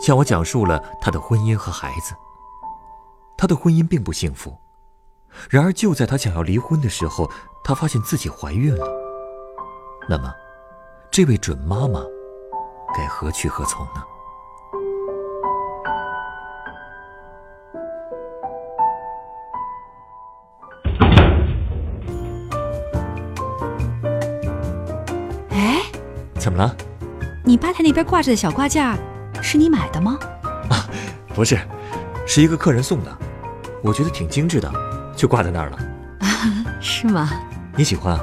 向我讲述了他的婚姻和孩子。他的婚姻并不幸福，然而就在他想要离婚的时候，他发现自己怀孕了。那么，这位准妈妈该何去何从呢？哎，怎么了？你吧台那边挂着的小挂件。是你买的吗？啊，不是，是一个客人送的，我觉得挺精致的，就挂在那儿了。是吗？你喜欢啊？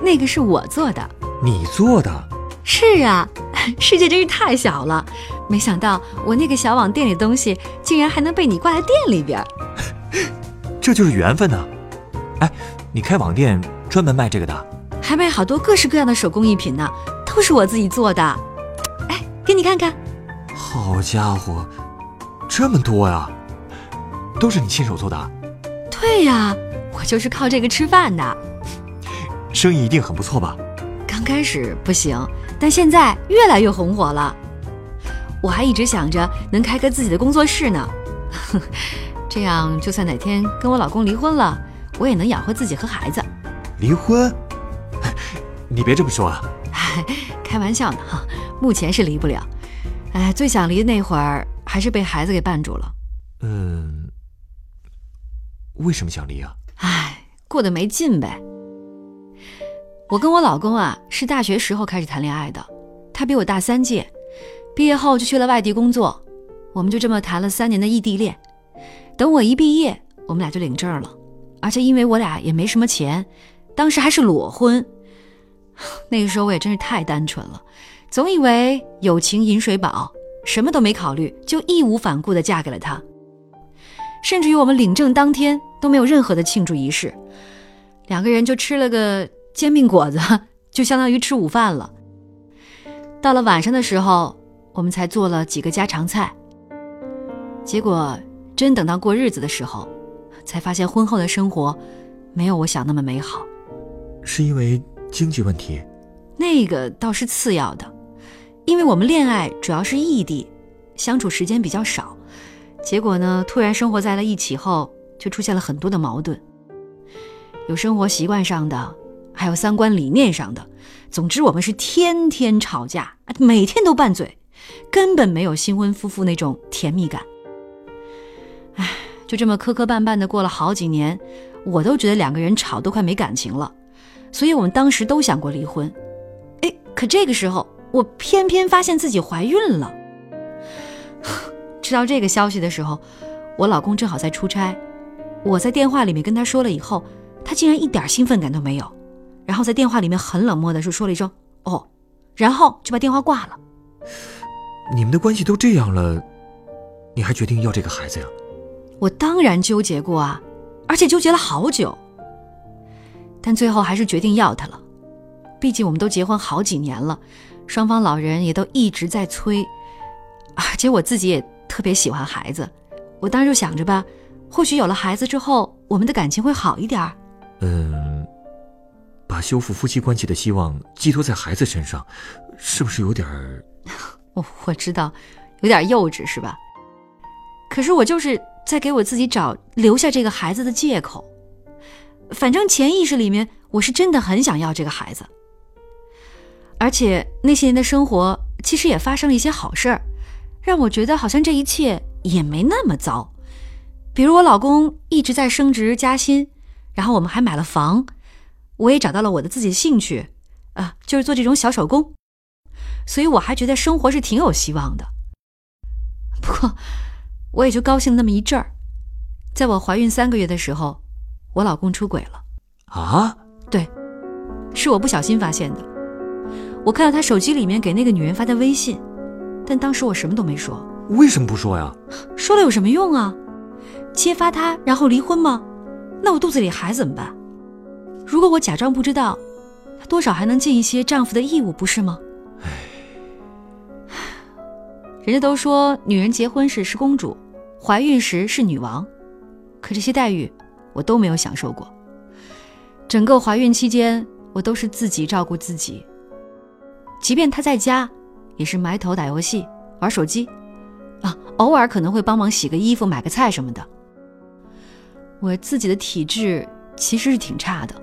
那个是我做的。你做的？是啊，世界真是太小了，没想到我那个小网店里的东西，竟然还能被你挂在店里边。这就是缘分呢。哎，你开网店专门卖这个的？还卖好多各式各样的手工艺品呢，都是我自己做的。哎，给你看看。好家伙，这么多呀！都是你亲手做的？对呀，我就是靠这个吃饭的。生意一定很不错吧？刚开始不行，但现在越来越红火了。我还一直想着能开个自己的工作室呢，这样就算哪天跟我老公离婚了，我也能养活自己和孩子。离婚？你别这么说啊！开玩笑呢哈，目前是离不了。哎，最想离的那会儿，还是被孩子给绊住了。嗯，为什么想离啊？哎，过得没劲呗。我跟我老公啊，是大学时候开始谈恋爱的，他比我大三届，毕业后就去了外地工作，我们就这么谈了三年的异地恋。等我一毕业，我们俩就领证了，而且因为我俩也没什么钱，当时还是裸婚。那个时候我也真是太单纯了。总以为友情饮水饱，什么都没考虑，就义无反顾地嫁给了他。甚至于我们领证当天都没有任何的庆祝仪式，两个人就吃了个煎饼果子，就相当于吃午饭了。到了晚上的时候，我们才做了几个家常菜。结果真等到过日子的时候，才发现婚后的生活没有我想那么美好。是因为经济问题？那个倒是次要的。因为我们恋爱主要是异地，相处时间比较少，结果呢，突然生活在了一起后，就出现了很多的矛盾，有生活习惯上的，还有三观理念上的，总之我们是天天吵架，每天都拌嘴，根本没有新婚夫妇那种甜蜜感。唉，就这么磕磕绊绊的过了好几年，我都觉得两个人吵都快没感情了，所以我们当时都想过离婚。哎，可这个时候。我偏偏发现自己怀孕了。知道这个消息的时候，我老公正好在出差。我在电话里面跟他说了以后，他竟然一点兴奋感都没有，然后在电话里面很冷漠的说说了一声“哦”，然后就把电话挂了。你们的关系都这样了，你还决定要这个孩子呀？我当然纠结过啊，而且纠结了好久，但最后还是决定要他了。毕竟我们都结婚好几年了。双方老人也都一直在催，而且我自己也特别喜欢孩子，我当时就想着吧，或许有了孩子之后，我们的感情会好一点儿。嗯，把修复夫妻关系的希望寄托在孩子身上，是不是有点儿？我我知道，有点幼稚是吧？可是我就是在给我自己找留下这个孩子的借口。反正潜意识里面，我是真的很想要这个孩子。而且那些年的生活其实也发生了一些好事儿，让我觉得好像这一切也没那么糟。比如我老公一直在升职加薪，然后我们还买了房，我也找到了我的自己兴趣，啊，就是做这种小手工，所以我还觉得生活是挺有希望的。不过，我也就高兴那么一阵儿。在我怀孕三个月的时候，我老公出轨了。啊？对，是我不小心发现的。我看到他手机里面给那个女人发的微信，但当时我什么都没说，为什么不说呀？说了有什么用啊？揭发他，然后离婚吗？那我肚子里孩子怎么办？如果我假装不知道，他多少还能尽一些丈夫的义务，不是吗？人家都说女人结婚时是公主，怀孕时是女王，可这些待遇我都没有享受过。整个怀孕期间，我都是自己照顾自己。即便他在家，也是埋头打游戏、玩手机，啊，偶尔可能会帮忙洗个衣服、买个菜什么的。我自己的体质其实是挺差的，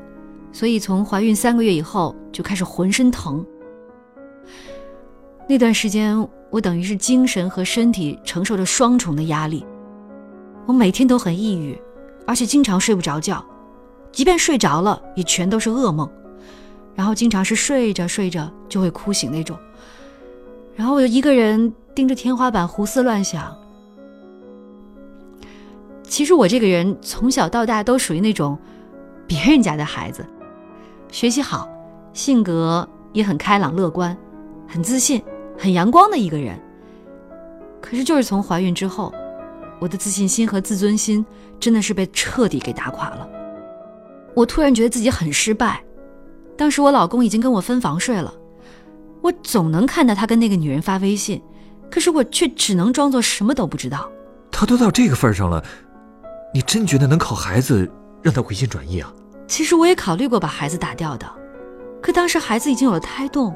所以从怀孕三个月以后就开始浑身疼。那段时间，我等于是精神和身体承受着双重的压力，我每天都很抑郁，而且经常睡不着觉，即便睡着了，也全都是噩梦。然后经常是睡着睡着就会哭醒那种，然后我就一个人盯着天花板胡思乱想。其实我这个人从小到大都属于那种别人家的孩子，学习好，性格也很开朗乐观，很自信，很阳光的一个人。可是就是从怀孕之后，我的自信心和自尊心真的是被彻底给打垮了。我突然觉得自己很失败。当时我老公已经跟我分房睡了，我总能看到他跟那个女人发微信，可是我却只能装作什么都不知道。他都到这个份上了，你真觉得能靠孩子让他回心转意啊？其实我也考虑过把孩子打掉的，可当时孩子已经有了胎动，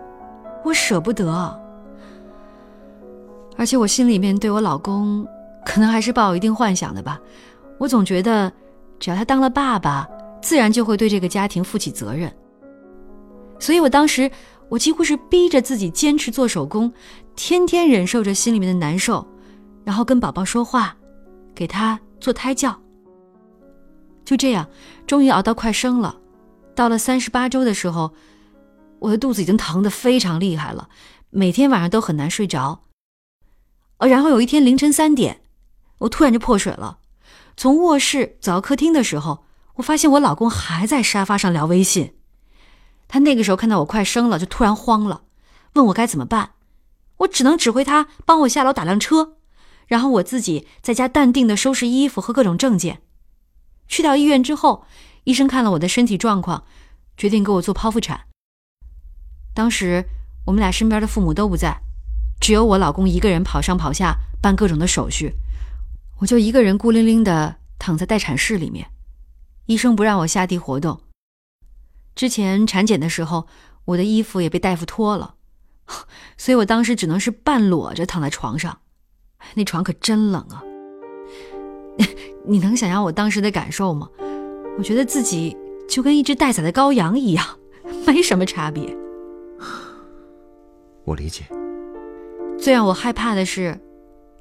我舍不得。而且我心里面对我老公，可能还是抱有一定幻想的吧。我总觉得，只要他当了爸爸，自然就会对这个家庭负起责任。所以我当时，我几乎是逼着自己坚持做手工，天天忍受着心里面的难受，然后跟宝宝说话，给他做胎教。就这样，终于熬到快生了。到了三十八周的时候，我的肚子已经疼得非常厉害了，每天晚上都很难睡着。呃，然后有一天凌晨三点，我突然就破水了。从卧室走到客厅的时候，我发现我老公还在沙发上聊微信。他那个时候看到我快生了，就突然慌了，问我该怎么办。我只能指挥他帮我下楼打辆车，然后我自己在家淡定的收拾衣服和各种证件。去到医院之后，医生看了我的身体状况，决定给我做剖腹产。当时我们俩身边的父母都不在，只有我老公一个人跑上跑下办各种的手续，我就一个人孤零零的躺在待产室里面。医生不让我下地活动。之前产检的时候，我的衣服也被大夫脱了，所以我当时只能是半裸着躺在床上，那床可真冷啊！你能想象我当时的感受吗？我觉得自己就跟一只待宰的羔羊一样，没什么差别。我理解。最让我害怕的是，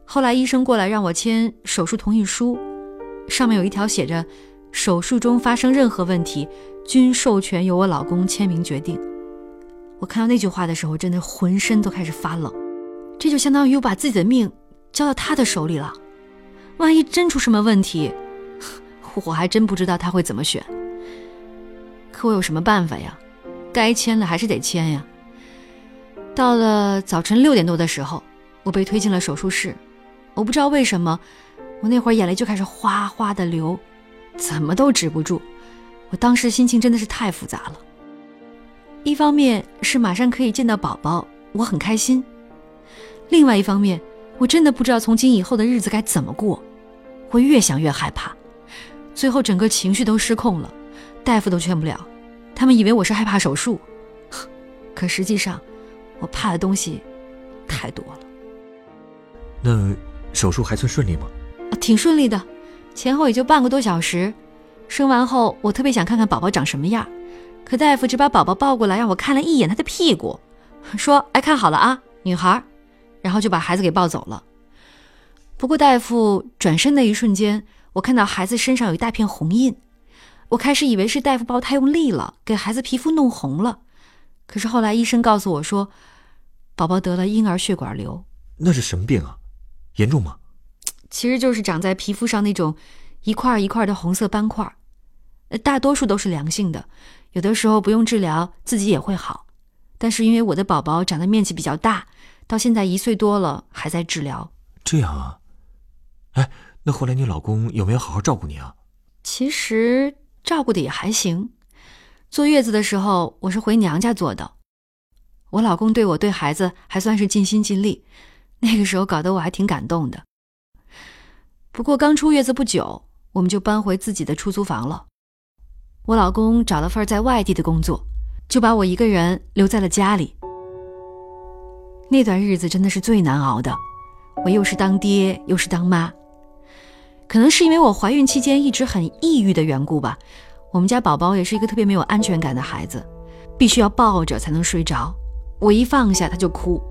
后来医生过来让我签手术同意书，上面有一条写着：“手术中发生任何问题。”均授权由我老公签名决定。我看到那句话的时候，真的浑身都开始发冷。这就相当于我把自己的命交到他的手里了。万一真出什么问题，我还真不知道他会怎么选。可我有什么办法呀？该签了还是得签呀。到了早晨六点多的时候，我被推进了手术室。我不知道为什么，我那会儿眼泪就开始哗哗的流，怎么都止不住。我当时心情真的是太复杂了，一方面是马上可以见到宝宝，我很开心；另外一方面，我真的不知道从今以后的日子该怎么过，我越想越害怕，最后整个情绪都失控了，大夫都劝不了，他们以为我是害怕手术，可实际上，我怕的东西太多了。那手术还算顺利吗？挺顺利的，前后也就半个多小时。生完后，我特别想看看宝宝长什么样，可大夫只把宝宝抱过来，让我看了一眼他的屁股，说：“哎，看好了啊，女孩。”然后就把孩子给抱走了。不过大夫转身的一瞬间，我看到孩子身上有一大片红印，我开始以为是大夫抱太用力了，给孩子皮肤弄红了。可是后来医生告诉我说，宝宝得了婴儿血管瘤。那是什么病啊？严重吗？其实就是长在皮肤上那种一块一块的红色斑块。大多数都是良性的，有的时候不用治疗，自己也会好。但是因为我的宝宝长的面积比较大，到现在一岁多了还在治疗。这样啊？哎，那后来你老公有没有好好照顾你啊？其实照顾的也还行。坐月子的时候，我是回娘家坐的。我老公对我对孩子还算是尽心尽力，那个时候搞得我还挺感动的。不过刚出月子不久，我们就搬回自己的出租房了。我老公找了份在外地的工作，就把我一个人留在了家里。那段日子真的是最难熬的，我又是当爹又是当妈。可能是因为我怀孕期间一直很抑郁的缘故吧，我们家宝宝也是一个特别没有安全感的孩子，必须要抱着才能睡着，我一放下他就哭。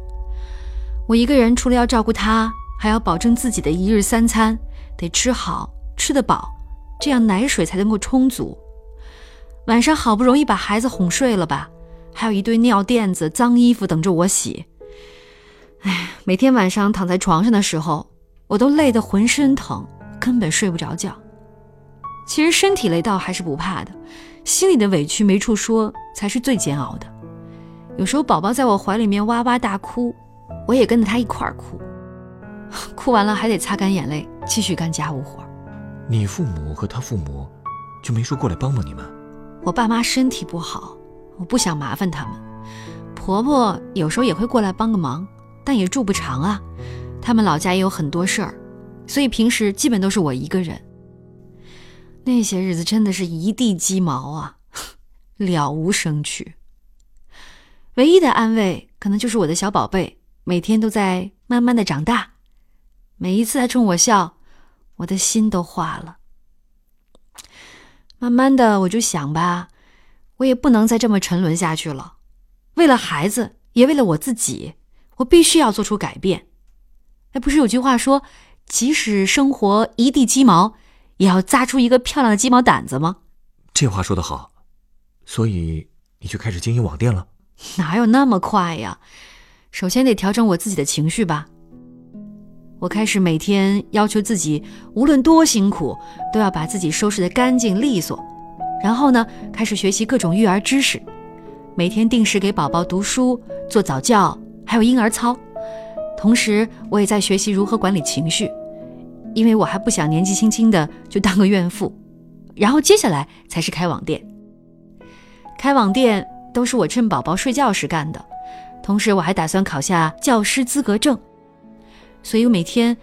我一个人除了要照顾他，还要保证自己的一日三餐得吃好吃得饱，这样奶水才能够充足。晚上好不容易把孩子哄睡了吧，还有一堆尿垫子、脏衣服等着我洗。哎，每天晚上躺在床上的时候，我都累得浑身疼，根本睡不着觉。其实身体累倒还是不怕的，心里的委屈没处说才是最煎熬的。有时候宝宝在我怀里面哇哇大哭，我也跟着他一块儿哭，哭完了还得擦干眼泪，继续干家务活。你父母和他父母就没说过来帮帮你们？我爸妈身体不好，我不想麻烦他们。婆婆有时候也会过来帮个忙，但也住不长啊。他们老家也有很多事儿，所以平时基本都是我一个人。那些日子真的是一地鸡毛啊，了无生趣。唯一的安慰，可能就是我的小宝贝每天都在慢慢的长大。每一次他冲我笑，我的心都化了。慢慢的，我就想吧，我也不能再这么沉沦下去了。为了孩子，也为了我自己，我必须要做出改变。哎，不是有句话说，即使生活一地鸡毛，也要扎出一个漂亮的鸡毛掸子吗？这话说得好。所以你就开始经营网店了？哪有那么快呀？首先得调整我自己的情绪吧。我开始每天要求自己，无论多辛苦，都要把自己收拾得干净利索。然后呢，开始学习各种育儿知识，每天定时给宝宝读书、做早教，还有婴儿操。同时，我也在学习如何管理情绪，因为我还不想年纪轻轻的就当个怨妇。然后接下来才是开网店。开网店都是我趁宝宝睡觉时干的，同时我还打算考下教师资格证。所以，我每天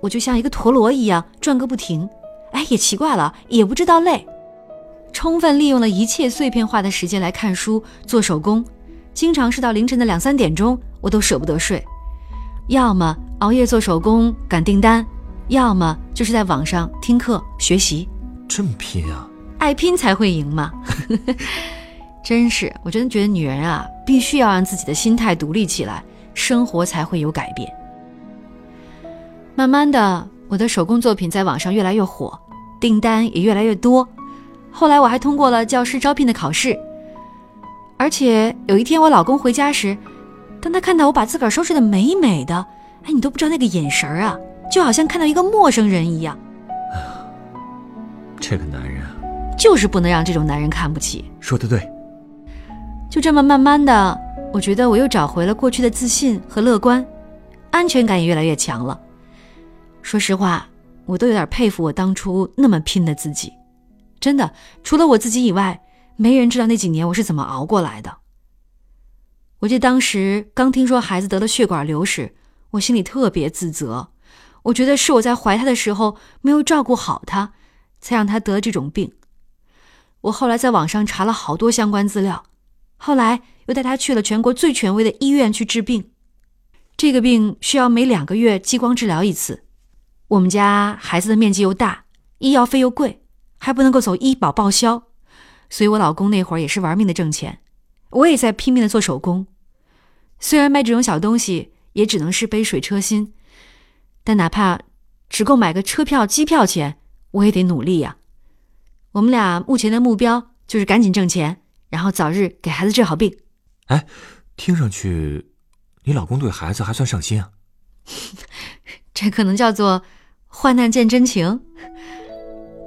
我就像一个陀螺一样转个不停。哎，也奇怪了，也不知道累，充分利用了一切碎片化的时间来看书、做手工，经常是到凌晨的两三点钟，我都舍不得睡。要么熬夜做手工赶订单，要么就是在网上听课学习。这么拼啊！爱拼才会赢嘛！真是，我真的觉得女人啊，必须要让自己的心态独立起来，生活才会有改变。慢慢的，我的手工作品在网上越来越火，订单也越来越多。后来我还通过了教师招聘的考试。而且有一天我老公回家时，当他看到我把自个儿收拾的美美的，哎，你都不知道那个眼神儿啊，就好像看到一个陌生人一样。哎呀，这个男人啊，就是不能让这种男人看不起。说的对。就这么慢慢的，我觉得我又找回了过去的自信和乐观，安全感也越来越强了。说实话，我都有点佩服我当初那么拼的自己。真的，除了我自己以外，没人知道那几年我是怎么熬过来的。我记得当时刚听说孩子得了血管瘤时，我心里特别自责。我觉得是我在怀他的时候没有照顾好他，才让他得这种病。我后来在网上查了好多相关资料，后来又带他去了全国最权威的医院去治病。这个病需要每两个月激光治疗一次。我们家孩子的面积又大，医药费又贵，还不能够走医保报销，所以我老公那会儿也是玩命的挣钱，我也在拼命的做手工。虽然卖这种小东西也只能是杯水车薪，但哪怕只够买个车票、机票钱，我也得努力呀。我们俩目前的目标就是赶紧挣钱，然后早日给孩子治好病。哎，听上去你老公对孩子还算上心啊。这可能叫做。患难见真情，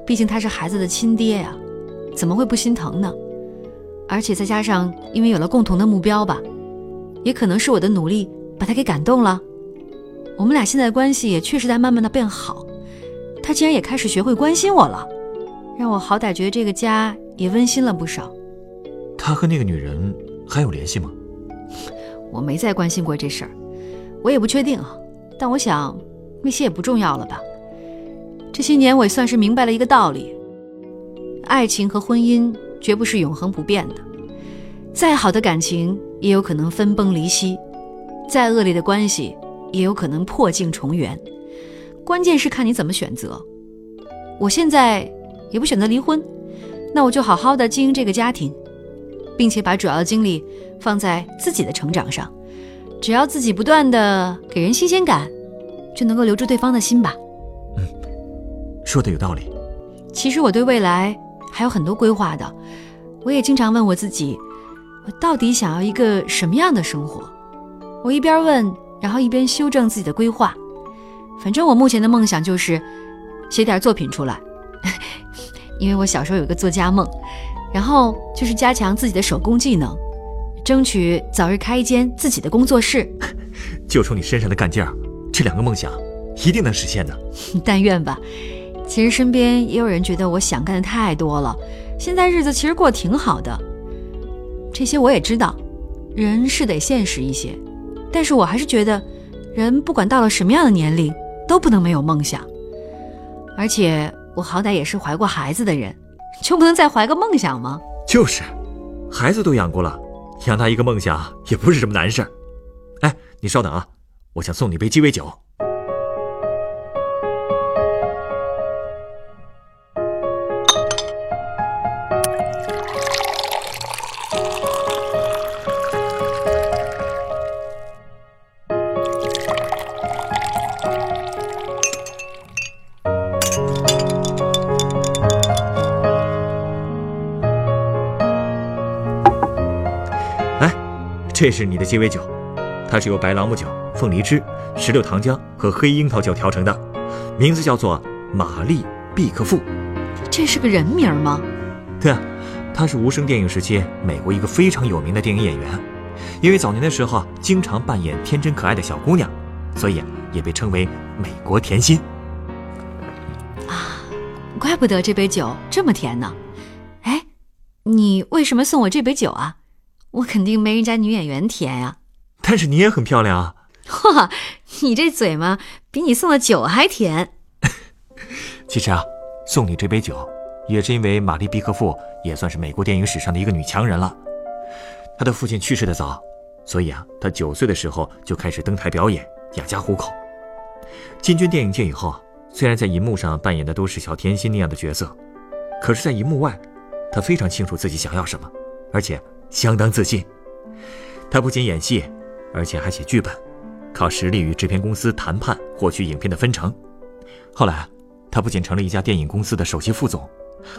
毕竟他是孩子的亲爹呀，怎么会不心疼呢？而且再加上因为有了共同的目标吧，也可能是我的努力把他给感动了。我们俩现在的关系也确实在慢慢的变好，他竟然也开始学会关心我了，让我好歹觉得这个家也温馨了不少。他和那个女人还有联系吗？我没再关心过这事儿，我也不确定啊。但我想，那些也不重要了吧。这些年我也算是明白了一个道理：爱情和婚姻绝不是永恒不变的，再好的感情也有可能分崩离析，再恶劣的关系也有可能破镜重圆。关键是看你怎么选择。我现在也不选择离婚，那我就好好的经营这个家庭，并且把主要的精力。放在自己的成长上，只要自己不断的给人新鲜感，就能够留住对方的心吧。嗯，说的有道理。其实我对未来还有很多规划的，我也经常问我自己，我到底想要一个什么样的生活？我一边问，然后一边修正自己的规划。反正我目前的梦想就是写点作品出来，因为我小时候有个作家梦，然后就是加强自己的手工技能。争取早日开一间自己的工作室，就冲你身上的干劲儿，这两个梦想一定能实现的。但愿吧。其实身边也有人觉得我想干的太多了，现在日子其实过得挺好的。这些我也知道，人是得现实一些。但是我还是觉得，人不管到了什么样的年龄，都不能没有梦想。而且我好歹也是怀过孩子的人，就不能再怀个梦想吗？就是，孩子都养过了。养大一个梦想也不是什么难事儿。哎，你稍等啊，我想送你杯鸡尾酒。这是你的鸡尾酒，它是由白朗姆酒、凤梨汁、石榴糖浆和黑樱桃酒调成的，名字叫做玛丽·毕克夫。这是个人名吗？对啊，她是无声电影时期美国一个非常有名的电影演员，因为早年的时候经常扮演天真可爱的小姑娘，所以也被称为美国甜心。啊，怪不得这杯酒这么甜呢。哎，你为什么送我这杯酒啊？我肯定没人家女演员甜呀，但是你也很漂亮啊！嚯，你这嘴嘛，比你送的酒还甜。其实啊，送你这杯酒，也是因为玛丽·毕克夫也算是美国电影史上的一个女强人了。她的父亲去世的早，所以啊，她九岁的时候就开始登台表演，养家糊口。进军电影界以后，虽然在银幕上扮演的都是小甜心那样的角色，可是，在银幕外，她非常清楚自己想要什么，而且。相当自信，他不仅演戏，而且还写剧本，靠实力与制片公司谈判获取影片的分成。后来，他不仅成了一家电影公司的首席副总，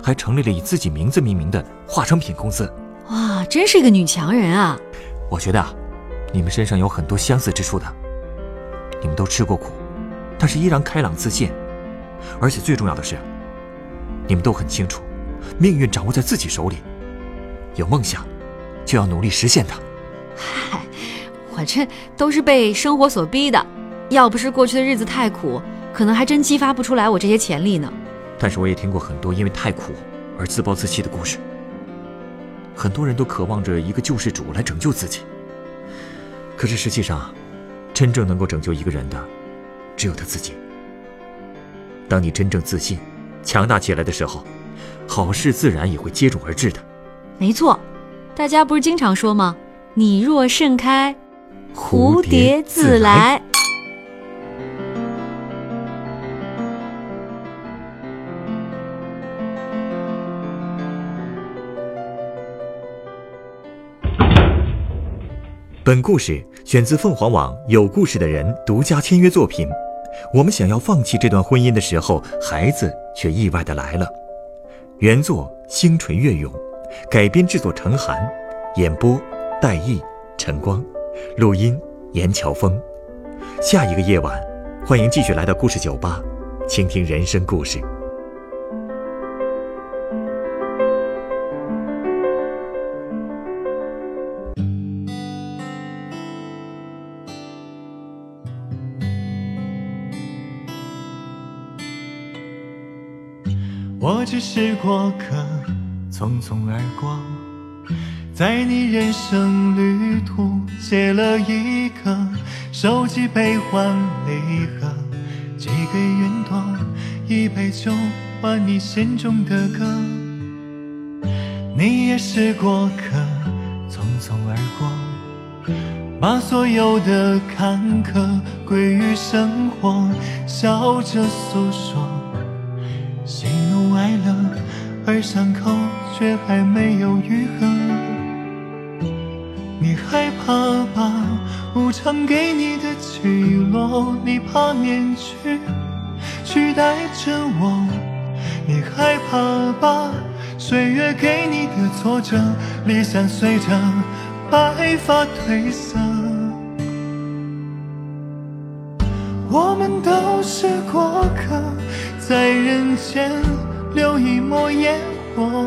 还成立了以自己名字命名的化妆品公司。哇，真是一个女强人啊！我觉得啊，你们身上有很多相似之处的。你们都吃过苦，但是依然开朗自信，而且最重要的是，你们都很清楚，命运掌握在自己手里，有梦想。就要努力实现它。嗨，我这都是被生活所逼的，要不是过去的日子太苦，可能还真激发不出来我这些潜力呢。但是我也听过很多因为太苦而自暴自弃的故事。很多人都渴望着一个救世主来拯救自己，可是实际上，真正能够拯救一个人的，只有他自己。当你真正自信、强大起来的时候，好事自然也会接踵而至的。没错。大家不是经常说吗？你若盛开，蝴蝶自来。本故事选自凤凰网有故事的人独家签约作品。我们想要放弃这段婚姻的时候，孩子却意外的来了。原作星垂月涌。改编制作成韩，演播戴毅、陈光，录音严乔峰，下一个夜晚，欢迎继续来到故事酒吧，倾听人生故事。我只是过客。匆匆而过，在你人生旅途写了一个手机悲欢离合，寄给云朵一杯酒，换你心中的歌。你也是过客，匆匆而过，把所有的坎坷归于生活，笑着诉说。喜怒哀乐，而伤口却还没有愈合。你害怕把无常给你的起落，你怕面具取代着我。你害怕把岁月给你的挫折，理想随着白发褪色。我们都是过客，在人间留一抹烟火，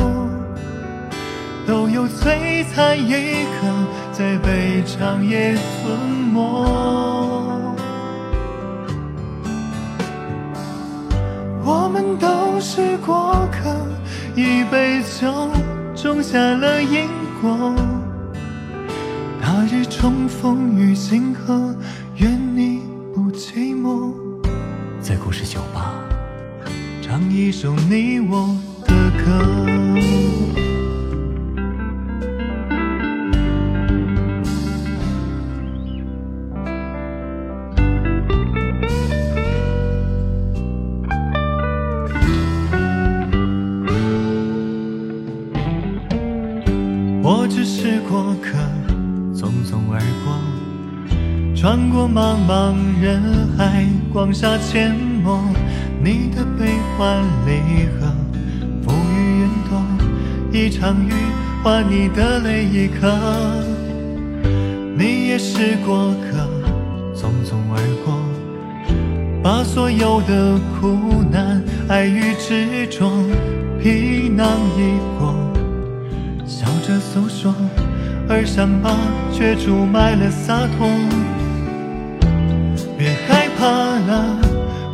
都有璀璨一刻，在被长夜吞没。我们都是过客，一杯酒种下了因果。那日重逢于星河，愿你。不寂寞，在故事酒吧唱一首你我的歌。茫茫人海，广厦阡陌，你的悲欢离合，浮于云朵，一场雨换你的泪一颗。你也是过客，匆匆而过，把所有的苦难、爱与执着，皮囊一过，笑着诉说，而伤疤却注满了洒脱。怕了，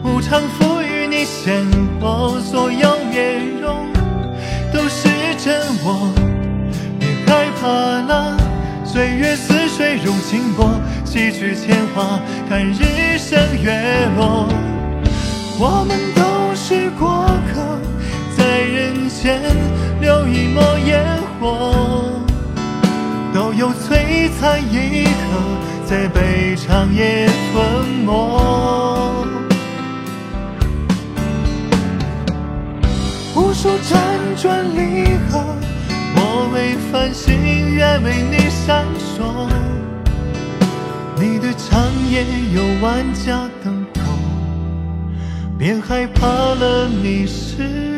无常赋予你鲜活，所有面容都是真我。别害怕了，岁月似水如清波，洗去铅华，看日升月落。我们都是过客，在人间留一抹烟火，都有璀璨一刻。在被长夜吞没，无数辗转离合，我为繁星，愿为你闪烁。你的长夜有万家灯火，别害怕了，你是。